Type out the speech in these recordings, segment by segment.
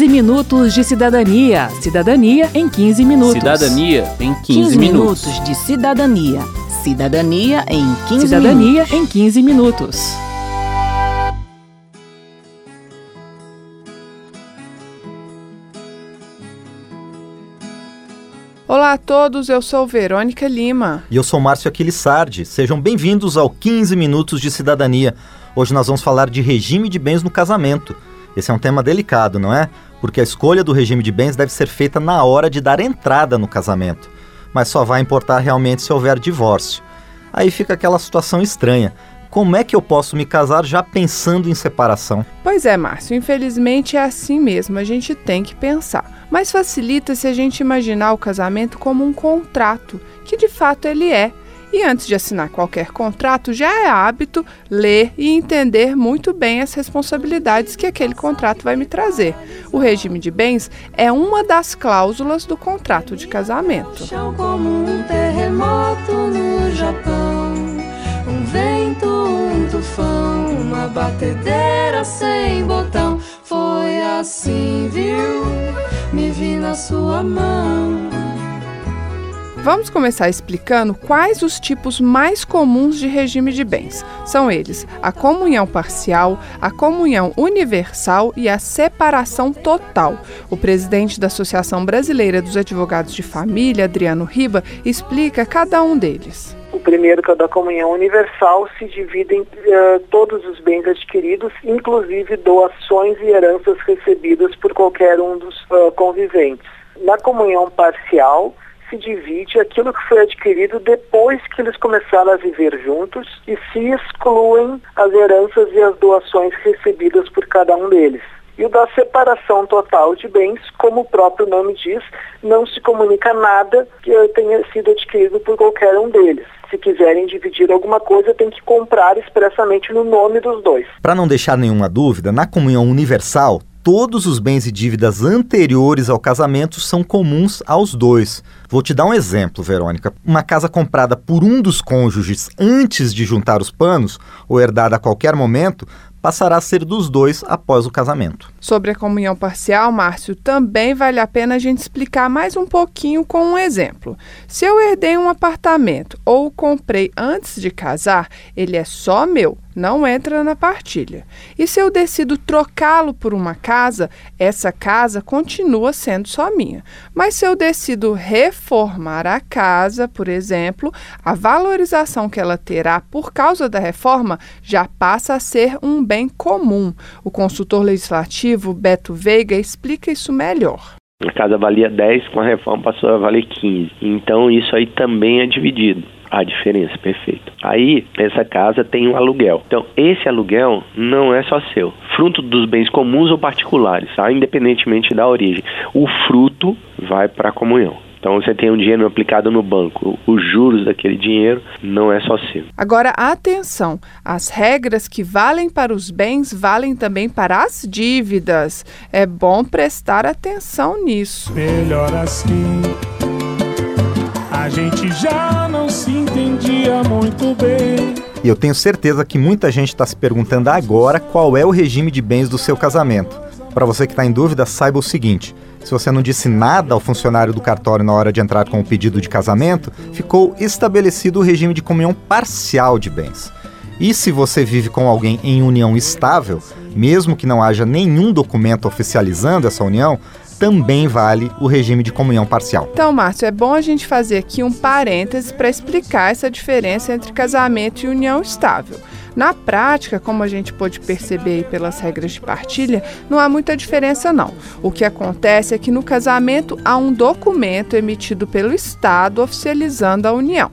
15 minutos de cidadania. Cidadania em 15 minutos. Cidadania em 15, 15 minutos. minutos de cidadania. Cidadania em 15 Cidadania minutos. em 15 minutos. Olá a todos, eu sou Verônica Lima. E eu sou Márcio Aquilissardi. Sejam bem-vindos ao 15 Minutos de Cidadania. Hoje nós vamos falar de regime de bens no casamento. Esse é um tema delicado, não é? Porque a escolha do regime de bens deve ser feita na hora de dar entrada no casamento. Mas só vai importar realmente se houver divórcio. Aí fica aquela situação estranha. Como é que eu posso me casar já pensando em separação? Pois é, Márcio, infelizmente é assim mesmo, a gente tem que pensar. Mas facilita se a gente imaginar o casamento como um contrato, que de fato ele é. E antes de assinar qualquer contrato, já é hábito ler e entender muito bem as responsabilidades que aquele contrato vai me trazer. O regime de bens é uma das cláusulas do contrato de casamento. Foi assim, viu? Me vi na sua mão. Vamos começar explicando quais os tipos mais comuns de regime de bens. São eles a comunhão parcial, a comunhão universal e a separação total. O presidente da Associação Brasileira dos Advogados de Família, Adriano Riba, explica cada um deles. O primeiro, que é o da comunhão universal, se divide em eh, todos os bens adquiridos, inclusive doações e heranças recebidas por qualquer um dos ah, conviventes. Na comunhão parcial, se divide aquilo que foi adquirido depois que eles começaram a viver juntos e se excluem as heranças e as doações recebidas por cada um deles. E o da separação total de bens, como o próprio nome diz, não se comunica nada que tenha sido adquirido por qualquer um deles. Se quiserem dividir alguma coisa, tem que comprar expressamente no nome dos dois. Para não deixar nenhuma dúvida, na comunhão universal, todos os bens e dívidas anteriores ao casamento são comuns aos dois. Vou te dar um exemplo, Verônica. Uma casa comprada por um dos cônjuges antes de juntar os panos, ou herdada a qualquer momento, passará a ser dos dois após o casamento. Sobre a comunhão parcial, Márcio, também vale a pena a gente explicar mais um pouquinho com um exemplo. Se eu herdei um apartamento ou o comprei antes de casar, ele é só meu, não entra na partilha. E se eu decido trocá-lo por uma casa, essa casa continua sendo só minha. Mas se eu decido reformar a casa, por exemplo, a valorização que ela terá por causa da reforma já passa a ser um bem comum. O consultor legislativo Beto Veiga explica isso melhor. A casa valia 10, com a reforma passou a valer 15. Então isso aí também é dividido. A diferença, perfeito. Aí, essa casa tem um aluguel. Então, esse aluguel não é só seu. Fruto dos bens comuns ou particulares, tá? Independentemente da origem. O fruto vai para a comunhão. Então, você tem um dinheiro aplicado no banco. Os juros daquele dinheiro não é só seu. Agora, atenção: as regras que valem para os bens valem também para as dívidas. É bom prestar atenção nisso. Melhor assim. A gente já não se entendia muito bem. E eu tenho certeza que muita gente está se perguntando agora qual é o regime de bens do seu casamento. Para você que está em dúvida, saiba o seguinte: se você não disse nada ao funcionário do cartório na hora de entrar com o pedido de casamento, ficou estabelecido o regime de comunhão parcial de bens. E se você vive com alguém em união estável, mesmo que não haja nenhum documento oficializando essa união, também vale o regime de comunhão parcial. Então, Márcio, é bom a gente fazer aqui um parêntese para explicar essa diferença entre casamento e união estável. Na prática, como a gente pôde perceber pelas regras de partilha, não há muita diferença não. O que acontece é que no casamento há um documento emitido pelo Estado oficializando a união.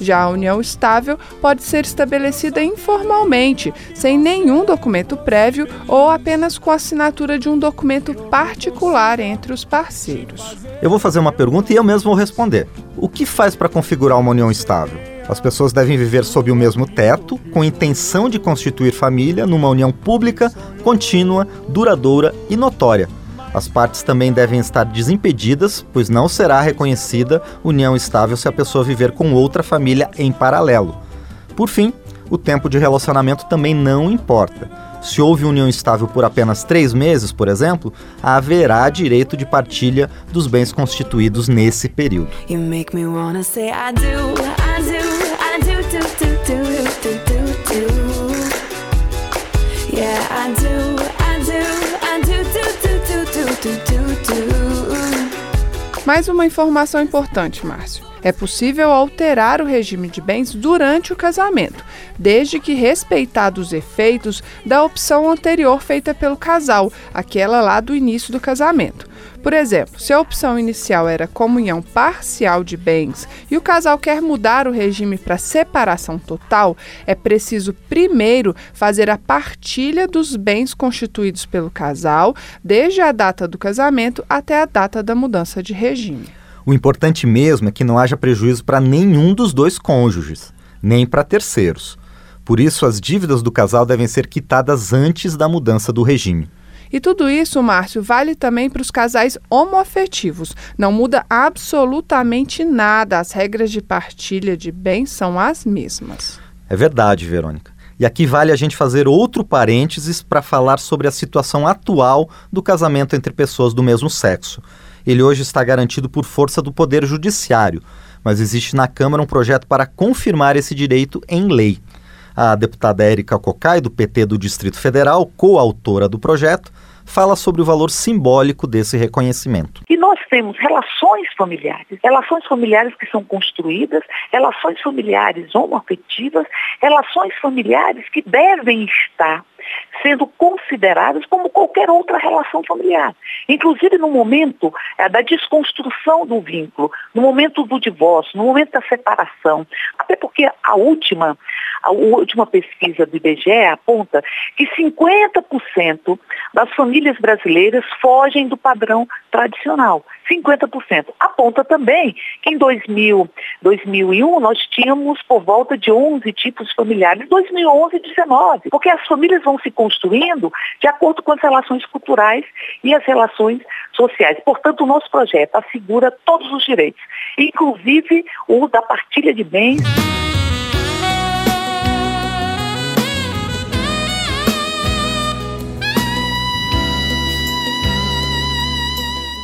Já a união estável pode ser estabelecida informalmente, sem nenhum documento prévio ou apenas com a assinatura de um documento particular entre os parceiros. Eu vou fazer uma pergunta e eu mesmo vou responder. O que faz para configurar uma união estável? As pessoas devem viver sob o mesmo teto, com intenção de constituir família numa união pública, contínua, duradoura e notória. As partes também devem estar desimpedidas, pois não será reconhecida união estável se a pessoa viver com outra família em paralelo. Por fim, o tempo de relacionamento também não importa. Se houve união estável por apenas três meses, por exemplo, haverá direito de partilha dos bens constituídos nesse período. Mais uma informação importante, Márcio. É possível alterar o regime de bens durante o casamento, desde que respeitados os efeitos da opção anterior feita pelo casal, aquela lá do início do casamento. Por exemplo, se a opção inicial era comunhão parcial de bens e o casal quer mudar o regime para separação total, é preciso primeiro fazer a partilha dos bens constituídos pelo casal, desde a data do casamento até a data da mudança de regime. O importante mesmo é que não haja prejuízo para nenhum dos dois cônjuges, nem para terceiros. Por isso, as dívidas do casal devem ser quitadas antes da mudança do regime. E tudo isso, Márcio, vale também para os casais homoafetivos. Não muda absolutamente nada. As regras de partilha de bens são as mesmas. É verdade, Verônica. E aqui vale a gente fazer outro parênteses para falar sobre a situação atual do casamento entre pessoas do mesmo sexo. Ele hoje está garantido por força do Poder Judiciário, mas existe na Câmara um projeto para confirmar esse direito em lei. A deputada Érica Cocai, do PT do Distrito Federal, coautora do projeto, fala sobre o valor simbólico desse reconhecimento. E nós temos relações familiares, relações familiares que são construídas, relações familiares homoafetivas, relações familiares que devem estar sendo consideradas como qualquer outra relação familiar. Inclusive no momento é, da desconstrução do vínculo, no momento do divórcio, no momento da separação. Até porque a última, a última pesquisa do IBGE aponta que 50% das famílias brasileiras fogem do padrão tradicional. 50%. Aponta também que em 2000, 2001 nós tínhamos por volta de 11 tipos familiares, 2011 19, porque as famílias vão se construindo de acordo com as relações culturais e as relações sociais. Portanto, o nosso projeto assegura todos os direitos, inclusive o da partilha de bens.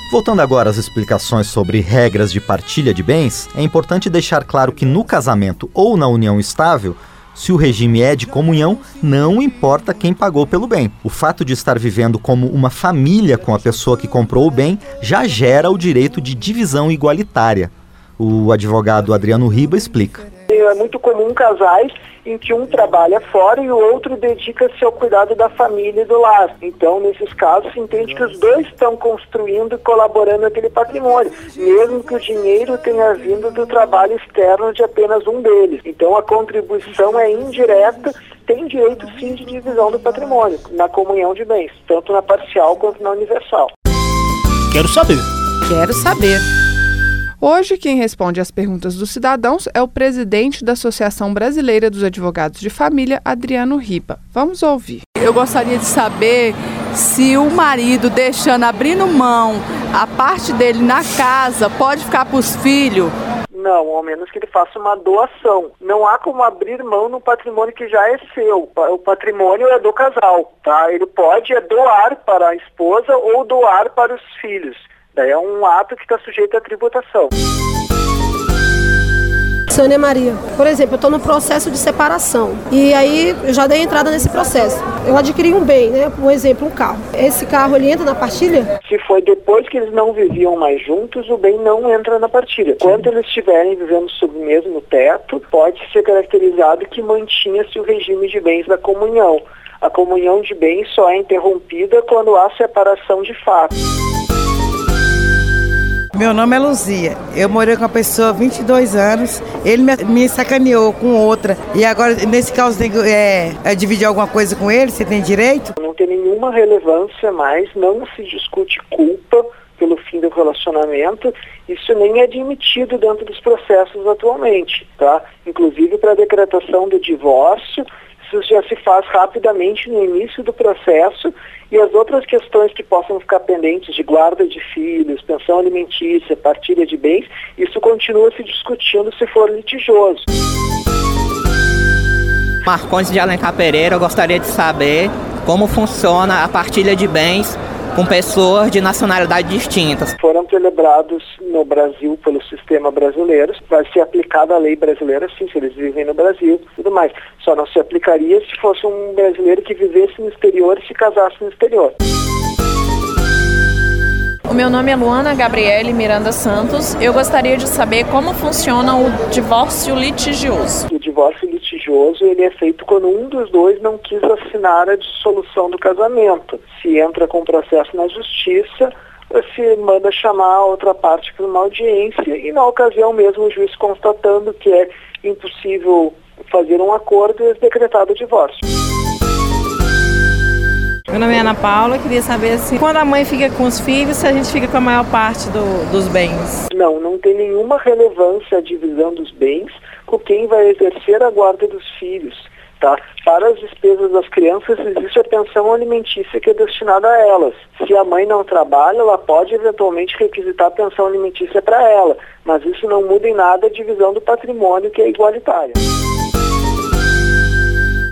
Voltando agora às explicações sobre regras de partilha de bens, é importante deixar claro que no casamento ou na união estável, se o regime é de comunhão, não importa quem pagou pelo bem. O fato de estar vivendo como uma família com a pessoa que comprou o bem já gera o direito de divisão igualitária. O advogado Adriano Riba explica. É muito comum casais em que um trabalha fora e o outro dedica-se ao cuidado da família e do lar. Então, nesses casos, se entende que os dois estão construindo e colaborando aquele patrimônio, mesmo que o dinheiro tenha vindo do trabalho externo de apenas um deles. Então, a contribuição é indireta, tem direito sim de divisão do patrimônio, na comunhão de bens, tanto na parcial quanto na universal. Quero saber. Quero saber. Hoje, quem responde às perguntas dos cidadãos é o presidente da Associação Brasileira dos Advogados de Família, Adriano Riba. Vamos ouvir. Eu gostaria de saber se o marido deixando, abrindo mão a parte dele na casa, pode ficar para os filhos. Não, ao menos que ele faça uma doação. Não há como abrir mão no patrimônio que já é seu. O patrimônio é do casal, tá? Ele pode doar para a esposa ou doar para os filhos. Daí é um ato que está sujeito à tributação. Sônia Maria, por exemplo, eu estou no processo de separação e aí eu já dei entrada nesse processo. Eu adquiri um bem, né? Um exemplo, um carro. Esse carro ele entra na partilha? Se foi depois que eles não viviam mais juntos, o bem não entra na partilha. Quando eles estiverem vivendo sob o mesmo teto, pode ser caracterizado que mantinha-se o regime de bens da comunhão. A comunhão de bens só é interrompida quando há separação de fato. Meu nome é Luzia. Eu morei com uma pessoa há 22 anos. Ele me, me sacaneou com outra. E agora, nesse caso, tem que é, é dividir alguma coisa com ele? Você tem direito? Não tem nenhuma relevância mais. Não se discute culpa pelo fim do relacionamento. Isso nem é admitido dentro dos processos atualmente, tá? Inclusive para a decretação do divórcio isso já se faz rapidamente no início do processo e as outras questões que possam ficar pendentes de guarda de filhos, pensão alimentícia, partilha de bens, isso continua se discutindo se for litigioso. Marcondes de Alencar Pereira, eu gostaria de saber como funciona a partilha de bens com pessoas de nacionalidades distintas. Foram celebrados no Brasil pelo sistema brasileiro, vai ser aplicada a lei brasileira, sim, se eles vivem no Brasil e tudo mais. Só não se aplicaria se fosse um brasileiro que vivesse no exterior e se casasse no exterior. O meu nome é Luana Gabriele Miranda Santos. Eu gostaria de saber como funciona o divórcio litigioso. O divórcio ele é feito quando um dos dois não quis assinar a dissolução do casamento. Se entra com processo na justiça, se manda chamar a outra parte para uma audiência e na ocasião mesmo o juiz constatando que é impossível fazer um acordo é decretado o divórcio. Meu nome é Ana Paula, queria saber se quando a mãe fica com os filhos, se a gente fica com a maior parte do, dos bens. Não, não tem nenhuma relevância a divisão dos bens com quem vai exercer a guarda dos filhos. Tá? Para as despesas das crianças existe a pensão alimentícia que é destinada a elas. Se a mãe não trabalha, ela pode eventualmente requisitar a pensão alimentícia para ela, mas isso não muda em nada a divisão do patrimônio que é igualitária.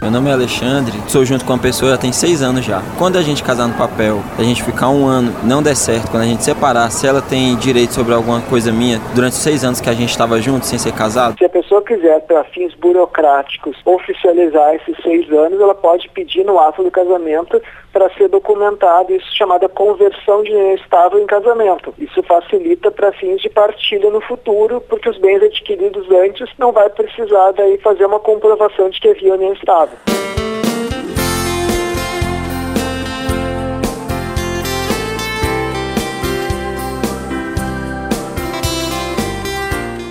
Meu nome é Alexandre, sou junto com uma pessoa já tem seis anos já. Quando a gente casar no papel, a gente ficar um ano, não der certo, quando a gente separar, se ela tem direito sobre alguma coisa minha durante seis anos que a gente estava junto, sem ser casado? Se a pessoa quiser, para fins burocráticos, oficializar esses seis anos, ela pode pedir no ato do casamento para ser documentado, isso chamada conversão de união estável em casamento. Isso facilita para fins de partilha no futuro, porque os bens adquiridos antes não vai precisar daí fazer uma comprovação de que havia união estável.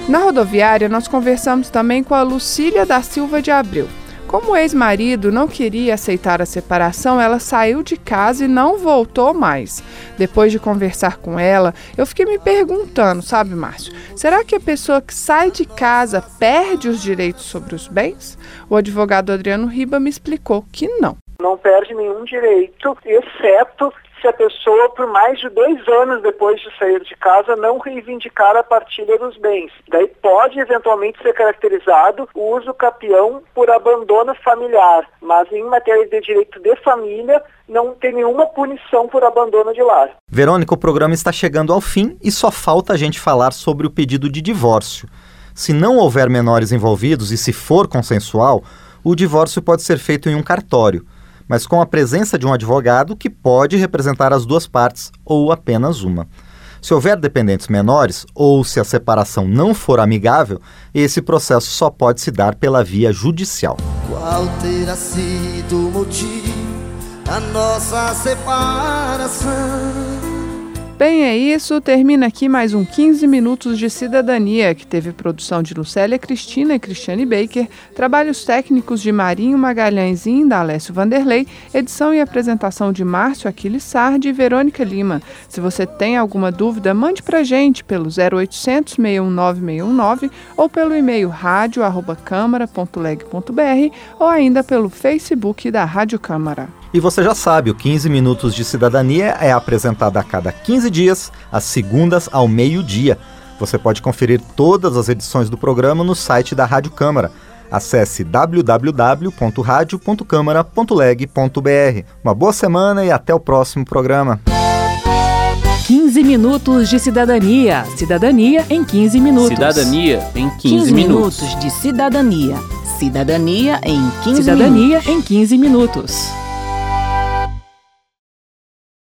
Na rodoviária, nós conversamos também com a Lucília da Silva de Abreu. Como o ex-marido não queria aceitar a separação, ela saiu de casa e não voltou mais. Depois de conversar com ela, eu fiquei me perguntando, sabe, Márcio? Será que a pessoa que sai de casa perde os direitos sobre os bens? O advogado Adriano Riba me explicou que não. Não perde nenhum direito, exceto se a pessoa, por mais de dois anos depois de sair de casa, não reivindicar a partilha dos bens. Daí pode eventualmente ser caracterizado o uso capião por abandono familiar, mas em matéria de direito de família, não tem nenhuma punição por abandono de lar. Verônica, o programa está chegando ao fim e só falta a gente falar sobre o pedido de divórcio. Se não houver menores envolvidos e se for consensual, o divórcio pode ser feito em um cartório mas com a presença de um advogado que pode representar as duas partes ou apenas uma. Se houver dependentes menores ou se a separação não for amigável, esse processo só pode se dar pela via judicial. Qual terá sido o motivo da nossa separação? Bem, é isso. Termina aqui mais um 15 Minutos de Cidadania, que teve produção de Lucélia Cristina e Cristiane Baker, trabalhos técnicos de Marinho Magalhães e Indalécio Vanderlei, edição e apresentação de Márcio Aquiles Sardi e Verônica Lima. Se você tem alguma dúvida, mande pra gente pelo 0800 619 619 ou pelo e-mail rádio.câmara.leg.br ou ainda pelo Facebook da Rádio Câmara. E você já sabe, o 15 Minutos de Cidadania é apresentado a cada 15 dias, às segundas ao meio-dia. Você pode conferir todas as edições do programa no site da Rádio Câmara. Acesse www.radio.câmara.leg.br. Uma boa semana e até o próximo programa. 15 minutos de cidadania. Cidadania em 15 minutos. Cidadania em 15, 15 minutos. minutos de cidadania. Cidadania em 15 Cidadania minutos. em 15 minutos.